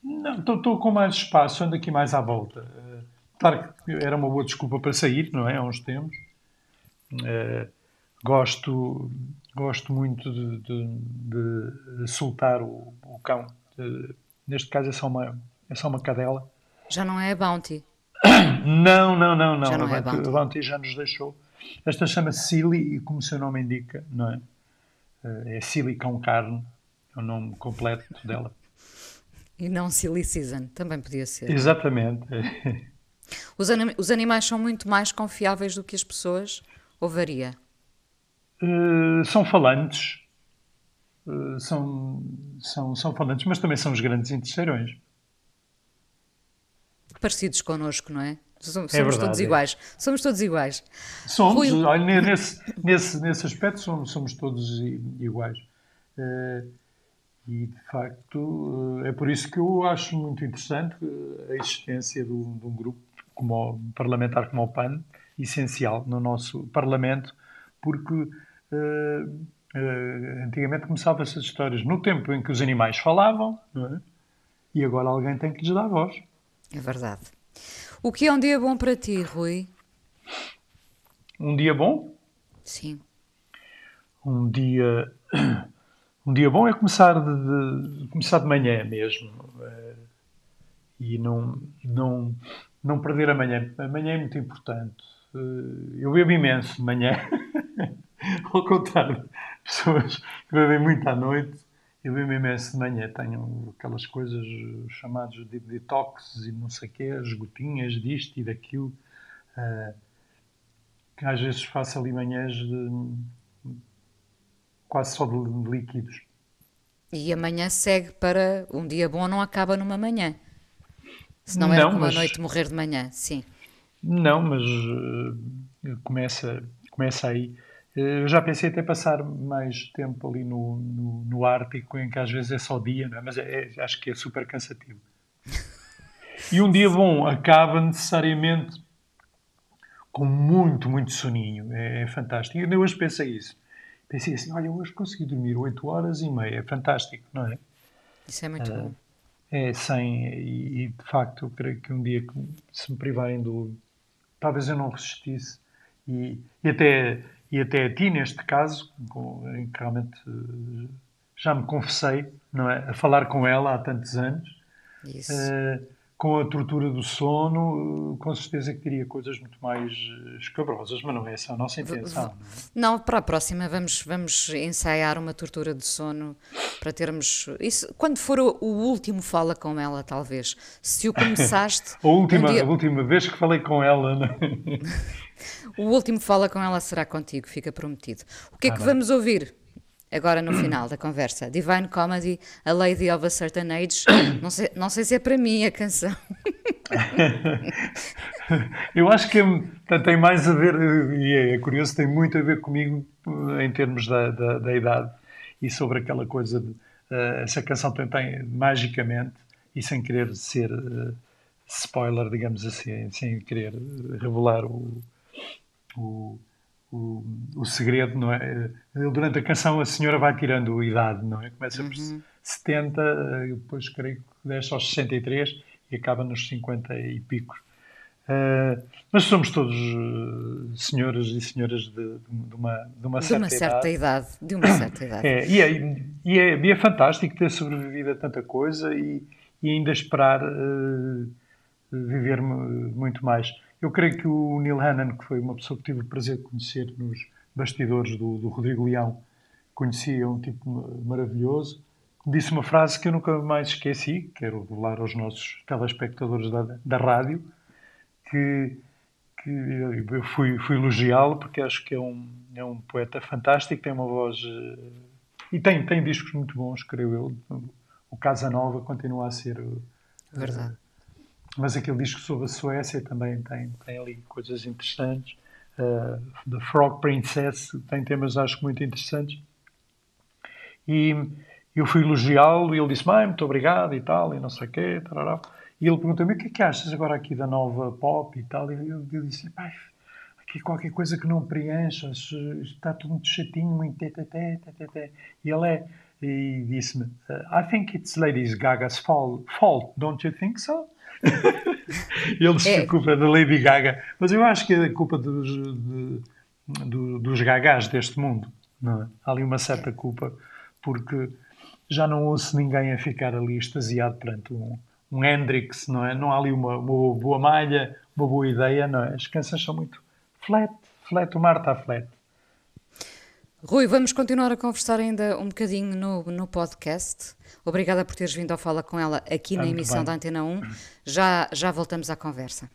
não, estou com mais espaço, ando aqui mais à volta. Uh, claro que era uma boa desculpa para sair, não é? Há uns tempos. Uh, gosto, gosto muito de, de, de soltar o, o cão. Neste caso é só, uma, é só uma cadela. Já não é a Bounty? Não, não, não. não. Já não a, é Bounty. a Bounty já nos deixou. Esta chama-se Silly e como o seu nome indica, não é? É Silly com carne, é o nome completo dela. E não Silly Season, também podia ser. Exatamente. Os, anim os animais são muito mais confiáveis do que as pessoas? Ou varia? Uh, são falantes. Uh, são, são, são falantes, mas também são os grandes interesseirões. Parecidos connosco, não é? Somos, é verdade, todos é. iguais. Somos todos iguais. Somos, Rui... olha, nesse, nesse, nesse aspecto somos, somos todos iguais. Uh, e, de facto, é por isso que eu acho muito interessante a existência de um, de um grupo como o, parlamentar como o PAN, essencial no nosso Parlamento, porque uh, uh, antigamente começavam essas histórias no tempo em que os animais falavam, é? e agora alguém tem que lhes dar voz. É verdade. O que é um dia bom para ti, Rui? Um dia bom? Sim. Um dia. Um dia bom é começar de, de começar de manhã mesmo. Eh, e não, não, não perder amanhã. Amanhã é muito importante. Eh, eu bebo imenso de manhã. Ao contrário, pessoas que bebem muito à noite, eu bebo imenso de manhã. Tenho aquelas coisas chamadas de detox e não sei o quê, as gotinhas disto e daquilo. Eh, que às vezes faço ali manhãs de, quase só de líquidos. E amanhã segue para um dia bom não acaba numa manhã. Se não, era como mas... a noite morrer de manhã, sim. Não, mas uh, começa, começa aí. Eh, eu já pensei até passar mais tempo ali no, no, no Ártico, em que às vezes é só dia, é? mas é, é, acho que é super cansativo. E um dia bom acaba necessariamente com muito, muito soninho. É, é fantástico. Eu hoje pensei isso. Pensei assim, olha, hoje consegui dormir 8 horas e meia. É fantástico, não é? Isso é muito uh, bom. É, sem, e, e, de facto eu creio que um dia que se me privarem do. Talvez eu não resistisse. E, e, até, e até a ti, neste caso, em que realmente eh, já me confessei, não é? A falar com ela há tantos anos. Isso. Uh, com a tortura do sono, com certeza que teria coisas muito mais eh, escabrosas, mas não é essa a nossa intenção. Não, não, para a próxima vamos, vamos ensaiar uma tortura de sono para termos. Isso, quando for o, o último fala com ela, talvez. Se o começaste. a, última, um dia... a última vez que falei com ela. O último fala com ela será contigo, fica prometido. O que é ah, que bem. vamos ouvir? agora no final da conversa. Divine Comedy, A Lady of a Certain Age. Não sei, não sei se é para mim a canção. Eu acho que é, tem mais a ver, e é, é, curioso, tem muito a ver comigo eh, em termos da, da, da idade e sobre aquela coisa de. Uh, essa canção tem, tem, magicamente, e sem querer ser uh, spoiler, digamos assim, sem querer revelar o, o o, o segredo, não é? Durante a canção a senhora vai tirando a idade, não é? Começa por uhum. 70, depois creio que desce aos 63 e acaba nos 50 e picos. Uh, mas somos todos uh, senhoras e senhoras de, de, uma, de uma, de certa, uma certa idade. idade. De uma certa idade. É, e, é, e, é, e é fantástico ter sobrevivido a tanta coisa e, e ainda esperar uh, viver muito mais. Eu creio que o Neil Hannon, que foi uma pessoa que tive o prazer de conhecer nos bastidores do, do Rodrigo Leão, conhecia um tipo maravilhoso, disse uma frase que eu nunca mais esqueci, quero revelar aos nossos telespectadores da, da rádio, que, que eu fui, fui elogiá-lo porque acho que é um, é um poeta fantástico, tem uma voz... Eh, e tem, tem discos muito bons, creio eu. O Casa Nova continua a ser... Eh, Verdade mas aquele disco sobre a Suécia também tem, tem ali coisas interessantes. Uh, The Frog Princess tem temas, acho muito interessantes. E eu fui elogiá-lo e ele disse: Mãe, muito obrigado e tal, e não sei o quê. Tarará. E ele perguntou-me: O que é que achas agora aqui da nova pop e tal? E eu, eu disse: Pai, aqui qualquer coisa que não preencha, está tudo muito chatinho, muito tê, tê, tê, tê, tê. E ele é. E disse-me: I think it's Lady Gaga's fault, don't you think so? Eles é. culpa da Lady Gaga. Mas eu acho que é culpa dos, de, de, dos gagás deste mundo. Não é? Há ali uma certa culpa, porque já não ouço ninguém a ficar ali extasiado perante um, um Hendrix, não é? Não há ali uma, uma boa malha, uma boa ideia, não é? As canções são muito flat, flat, o mar está flat. Rui, vamos continuar a conversar ainda um bocadinho no, no podcast. Obrigada por teres vindo ao Fala com ela aqui na emissão bem. da Antena 1. Já, já voltamos à conversa.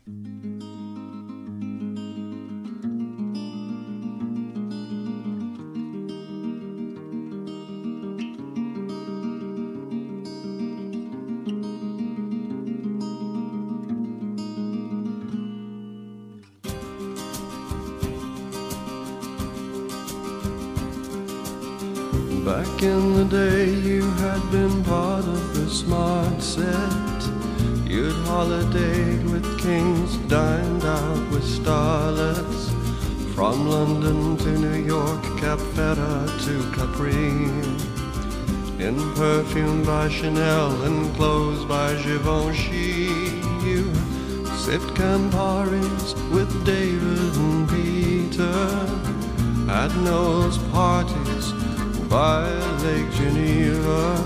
In the day, you had been part of the smart set. You'd holidayed with kings, dined out with starlets. From London to New York, Cap Ferra to Capri. In perfume by Chanel and clothes by Givenchy. You sipped Camparis with David and Peter. At Noel's parties by Lake Geneva,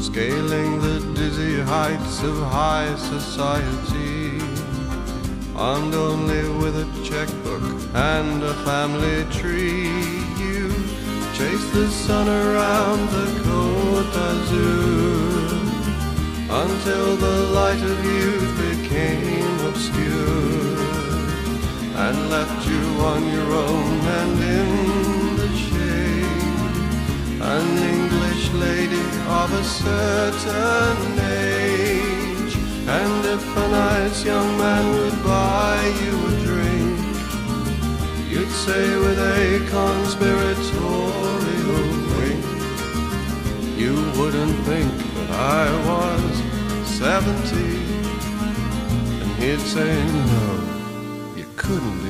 scaling the dizzy heights of high society, armed only with a checkbook and a family tree. You chase the sun around the Côte d'Azur until the light of youth became obscure and left you on your own and in a certain age. And if a nice young man would buy you a drink, you'd say with a conspiratorial wink, you wouldn't think that I was seventy. And he'd say, no, you couldn't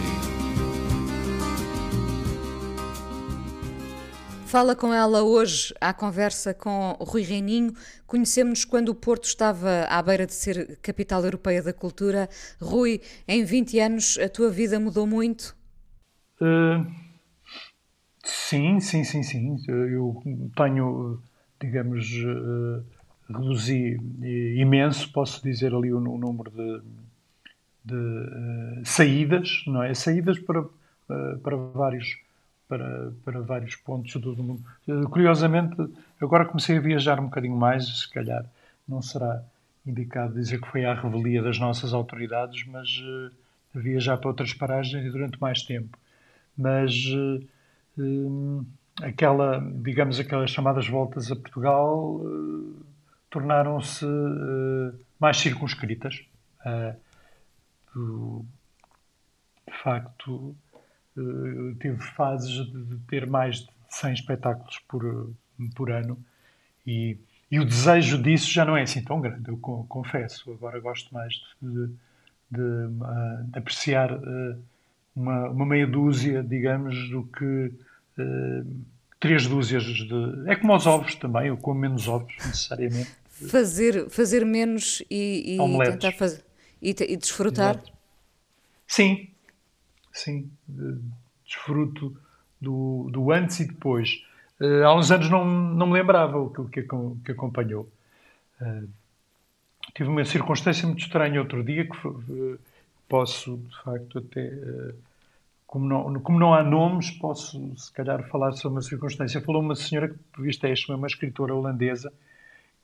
Fala com ela hoje à conversa com Rui Reininho. Conhecemos-nos quando o Porto estava à beira de ser capital europeia da cultura. Rui, em 20 anos a tua vida mudou muito? Uh, sim, sim, sim, sim. Eu tenho, digamos, uh, reduzi imenso, posso dizer ali o, o número de, de uh, saídas, não é? Saídas para, para vários para, para vários pontos do mundo. Curiosamente, agora comecei a viajar um bocadinho mais, se calhar não será indicado dizer que foi à revelia das nossas autoridades, mas uh, viajar para outras paragens durante mais tempo. Mas uh, uh, aquela, digamos, aquelas chamadas voltas a Portugal tornaram-se mais circunscritas. de facto, uh, tive fases de ter mais de 100 espetáculos por, por ano e, e o desejo disso já não é assim tão grande, eu confesso. Agora gosto mais de, de, de, uh, de apreciar uh, uma, uma, meia dúzia, digamos, do que três dúzias de. É como os ovos também, eu como menos ovos, necessariamente. Fazer, fazer menos e, e tentar fazer. E, e desfrutar? Exato. Sim, sim, desfruto do, do antes e depois. Uh, há uns anos não, não me lembrava o que, que, que acompanhou. Uh, tive uma circunstância muito estranha outro dia que uh, posso, de facto, até. como, não, como não há nomes, posso, se calhar, falar sobre uma circunstância. Falou uma senhora que, por visto, é uma escritora holandesa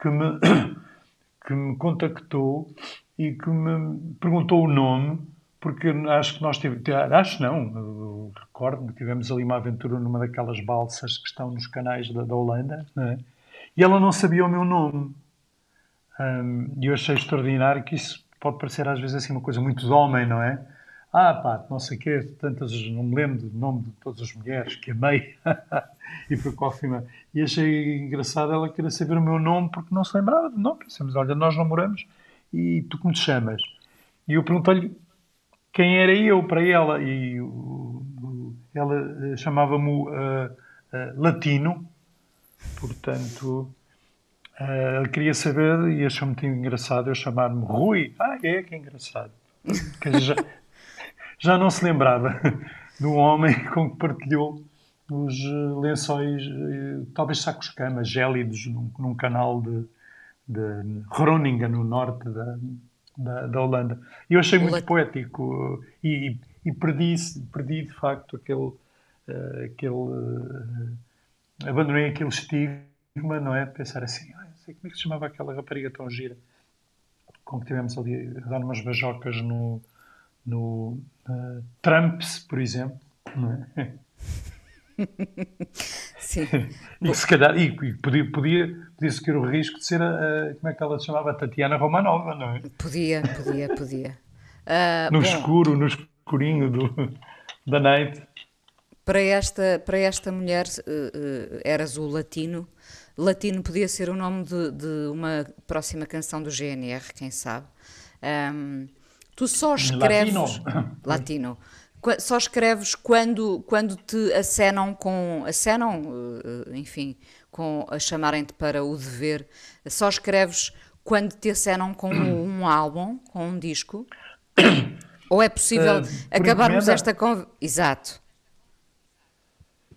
que me, que me contactou e que me perguntou o nome porque acho que nós tivemos, acho não, recordo que tivemos ali uma aventura numa daquelas balsas que estão nos canais da, da Holanda, é? e ela não sabia o meu nome. Um, e eu achei extraordinário que isso pode parecer às vezes assim uma coisa muito de homem, não é? Ah, pá, não sei o quê, tantas, não me lembro do nome de todas as mulheres que amei e por cófima. E achei engraçado ela querer saber o meu nome porque não se lembrava de nome. Pensamos, olha, nós namoramos e tu como te chamas? E eu perguntei-lhe quem era eu para ela. E ela eh, chamava-me uh, uh, Latino, portanto, uh, queria saber e achou muito engraçado eu chamar-me Rui. Ah, é, que engraçado. já, já não se lembrava do homem com que partilhou os lençóis, talvez sacos-cama, gélidos, num, num canal de, de Groningen, no norte da, da, da Holanda. E eu achei muito poético e, e perdi, perdi de facto aquele, uh, aquele. Uh, abandonei aquele estigma, não é? Pensar assim, ah, sei como é que se chamava aquela rapariga tão gira com que tivemos ali a dar umas bajocas no, no uh, Trumps, por exemplo, não é? Sim. e se calhar, e, e podia, podia, podia-se ter o risco de ser a, a, como é que ela se chamava? Tatiana Romanova, não é? Podia, podia, podia. Uh, no bom, escuro, no escurinho do, da noite. Para esta, para esta mulher, uh, uh, eras o latino. Latino podia ser o nome de, de uma próxima canção do GNR, quem sabe. Um, tu só escreves. Latino. latino só escreves quando, quando te acenam com. acenam, eh, enfim, com a chamarem-te para o dever. Só escreves quando te acenam com um álbum, com um disco? Ou é possível uh, acabarmos encomenda? esta conversa? Exato.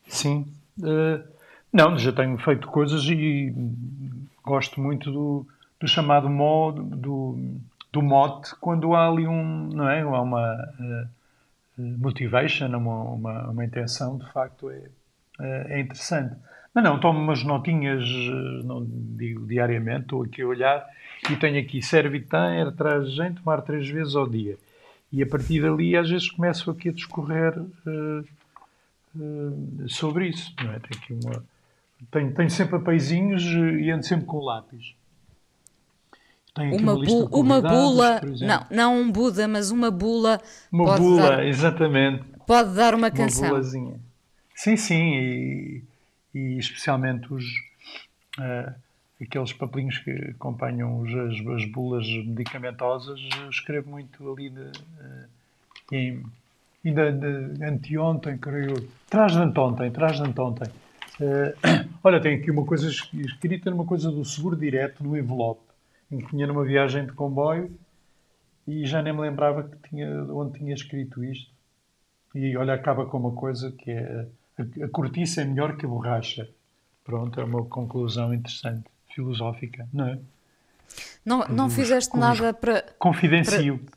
Sim. Uh, não, já tenho feito coisas e gosto muito do, do chamado modo, do, do mote, quando há ali um, não é? Há uma. Uh, motivation, uma, uma, uma intenção, de facto é, é, é interessante. Mas não, tomo umas notinhas, eh, não digo diariamente, estou aqui a olhar e tenho aqui Servitan, de gente, tomar três vezes ao dia. E a partir dali, às vezes, começo aqui a discorrer uh, uh, sobre isso. Não é? tenho, uma, tenho, tenho sempre apaizinhos e ando sempre com lápis uma, bu uma bula, não, não um Buda, mas uma bula. Uma bula, dar, exatamente. Pode dar uma, uma canção. Bulazinha. Sim, sim, e, e especialmente os, uh, aqueles papelinhos que acompanham os, as, as, bulas medicamentosas, eu escrevo muito ali de, uh, em, ainda de anteontem, creio. Traz de anteontem, traz de anteontem. Uh, olha, tem aqui uma coisa escrita, uma coisa do seguro direto no envelope em que tinha numa viagem de comboio e já nem me lembrava que tinha, onde tinha escrito isto. E olha, acaba com uma coisa que é a, a cortiça é melhor que a borracha. Pronto, é uma conclusão interessante, filosófica, não é? Não, não fizeste nada para. Confidencio. Para...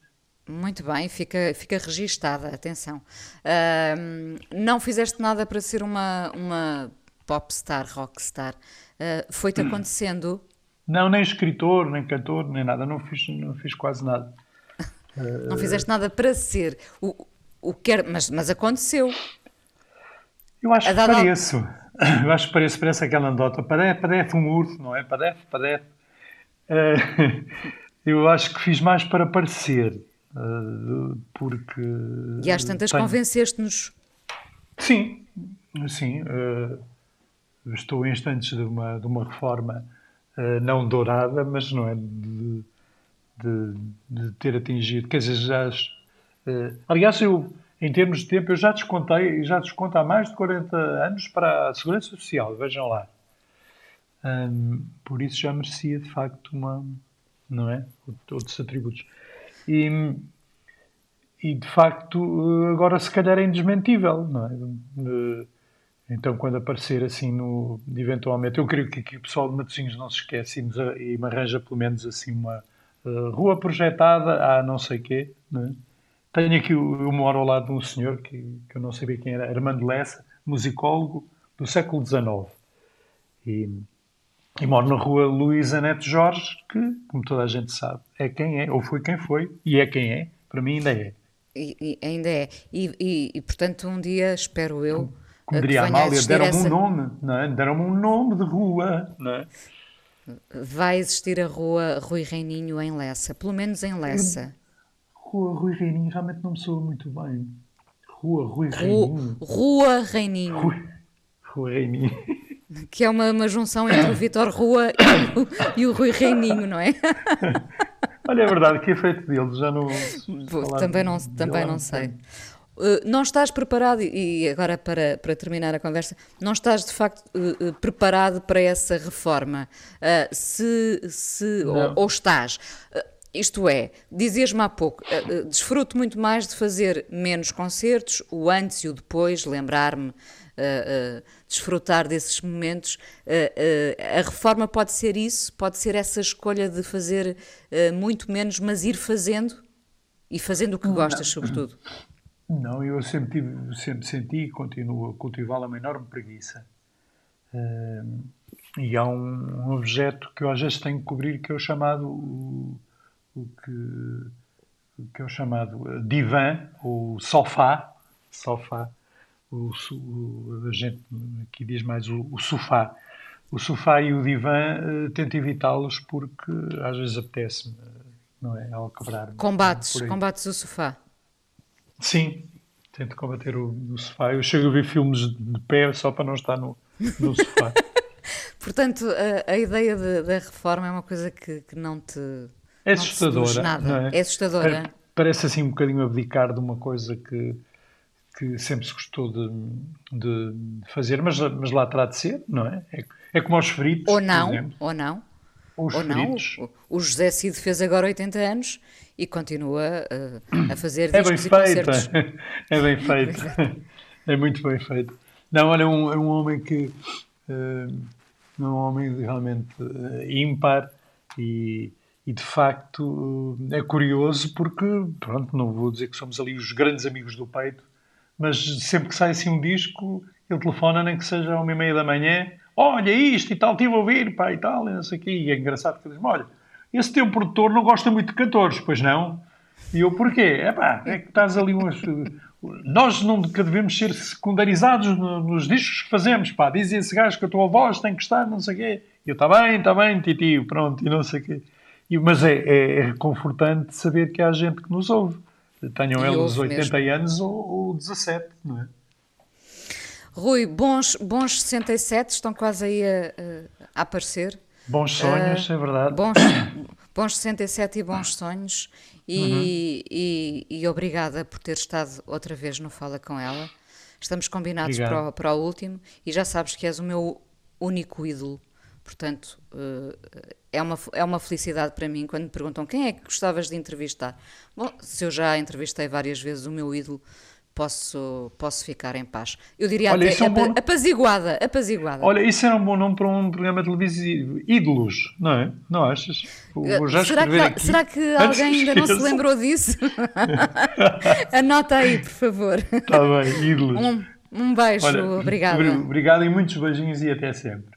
Muito bem, fica, fica registada, atenção. Uh, não fizeste nada para ser uma, uma popstar, rockstar. Uh, Foi-te acontecendo não, nem escritor, nem cantor, nem nada. Não fiz, não fiz quase nada. Não fizeste nada para ser. O, o que mas, mas aconteceu. Eu acho que pareço. Eu acho que pareço, parece aquela anedota. Parece, parece um urso, não é? Parece, parece. Uh, eu acho que fiz mais para parecer. Uh, porque. E às tantas tenho... convenceste-nos. Sim, sim. Uh, estou em instantes de uma, de uma reforma eh, não dourada, mas não é de, de, de ter atingido. Quer dizer, já. Uh, aliás, eu, em termos de tempo, eu já descontei, já desconto há mais de 40 anos para a Segurança Social, vejam lá. Um, por isso já merecia, de facto, uma. Não é? Outros atributos. E, e de facto, agora se calhar é indesmentível, não é? Então, quando aparecer assim, no, eventualmente, eu creio que aqui o pessoal de Matosinhos não se esquece e, e me arranja pelo menos assim uma uh, rua projetada a não sei quê. Né? Tenho aqui, eu moro ao lado de um senhor que, que eu não sabia quem era, Armando Lessa, musicólogo do século XIX. E, e moro na rua Luísa Neto Jorge, que, como toda a gente sabe, é quem é, ou foi quem foi, e é quem é, para mim ainda é. E, e ainda é. E, e, e, portanto, um dia, espero eu como diria a Amália, deram-me essa... um nome, não é? Deram-me um nome de rua, não é? Vai existir a rua Rui Reininho em Lessa, pelo menos em Lessa. Rua Rui Reininho realmente não me soa muito bem. Rua Rui Reininho. Rua Reininho. Rua, Rua Reininho. Que é uma, uma junção entre o Vitor Rua e o, e o Rui Reininho, não é? Olha, é verdade, que é feito dele, já não. Também não, também não sei. Uh, não estás preparado, e agora para, para terminar a conversa, não estás de facto uh, uh, preparado para essa reforma? se, se ou, ou, estás? isto é, dizias-me há pouco, desfruto muito mais de fazer menos concertos, o antes e o depois, lembrar-me, desfrutar desses momentos. a reforma pode ser isso, pode ser essa escolha de fazer muito menos, mas ir fazendo e fazendo o que gostas, sobretudo. Não, eu sempre, tive, sempre senti e continuo a cultivá-la uma enorme preguiça. Uh, e há um, um, objeto que eu às vezes tenho que cobrir que é o chamado o, o que, que é o chamado divã ou sofá, sofá. O, o, a gente aqui diz mais o, o sofá. O sofá e o divã uh, tento evitá-los porque às vezes apetece-me, não é? Ao quebrar. Combates, combates o sofá. Sim, tento combater o, o, sofá. Eu chego a ver filmes de pé só para não estar no, no sofá. Portanto, a, a ideia da reforma é uma coisa que, que não te. É assustadora. Nada. É? é? assustadora. Parece assim um bocadinho abdicar de uma coisa que, que sempre se gostou de, de fazer, mas, mas lá terá de ser, não é? É, é como aos fritos. Ou não, ou não. Ou fritos. não. O José Cid fez agora 80 anos e continua uh, a fazer é bem feita é bem feito. É muito bem feito. Não olha é um, é um homem que uh, é um homem realmente uh, ímpar e, e de facto é curioso porque pronto não vou dizer que somos ali os grandes amigos do peito mas sempre que sai assim um disco ele telefona nem que seja a uma e meia da manhã olha isto e tal, estive a ouvir, pá, e tal, e não sei o quê. E é engraçado que ele diz olha, esse teu produtor não gosta muito de cantores, pois não? E eu, porquê? É pá, é que estás ali umas... Nós nunca devemos ser secundarizados nos discos que fazemos, pá. Dizem esse gajo que a tua voz tem que estar, não sei o quê. E eu, está bem, está bem, titio, pronto, e não sei o quê. E, mas é, é, é reconfortante saber que há gente que nos ouve. Tenham eles 80 mesmo. anos ou, ou 17, não é? Rui, bons, bons 67, estão quase aí a, a aparecer. Bons sonhos, uh, é verdade. Bons, bons 67 e bons sonhos. E, uhum. e, e, obrigada por ter estado outra vez no Fala Com Ela. Estamos combinados para o, para o, último e já sabes que és o meu único ídolo. Portanto, uh, é, uma, é uma felicidade para mim quando me perguntam quem é que gostavas de entrevistar. Bom, se eu já entrevistei várias vezes o meu ídolo, posso, posso ficar em paz. Eu diria Olha, até é um bom... apaziguada, apaziguada. Olha, isso era um bom nome para um programa televisivo. Ídolos, não é? Não achas? Já será, que, aqui. será que alguém ainda não se lembrou disso? Anota aí, por favor. Está bem, ídolos. Um, um beijo, Olha, obrigada. Obrigado e muitos beijinhos e até sempre.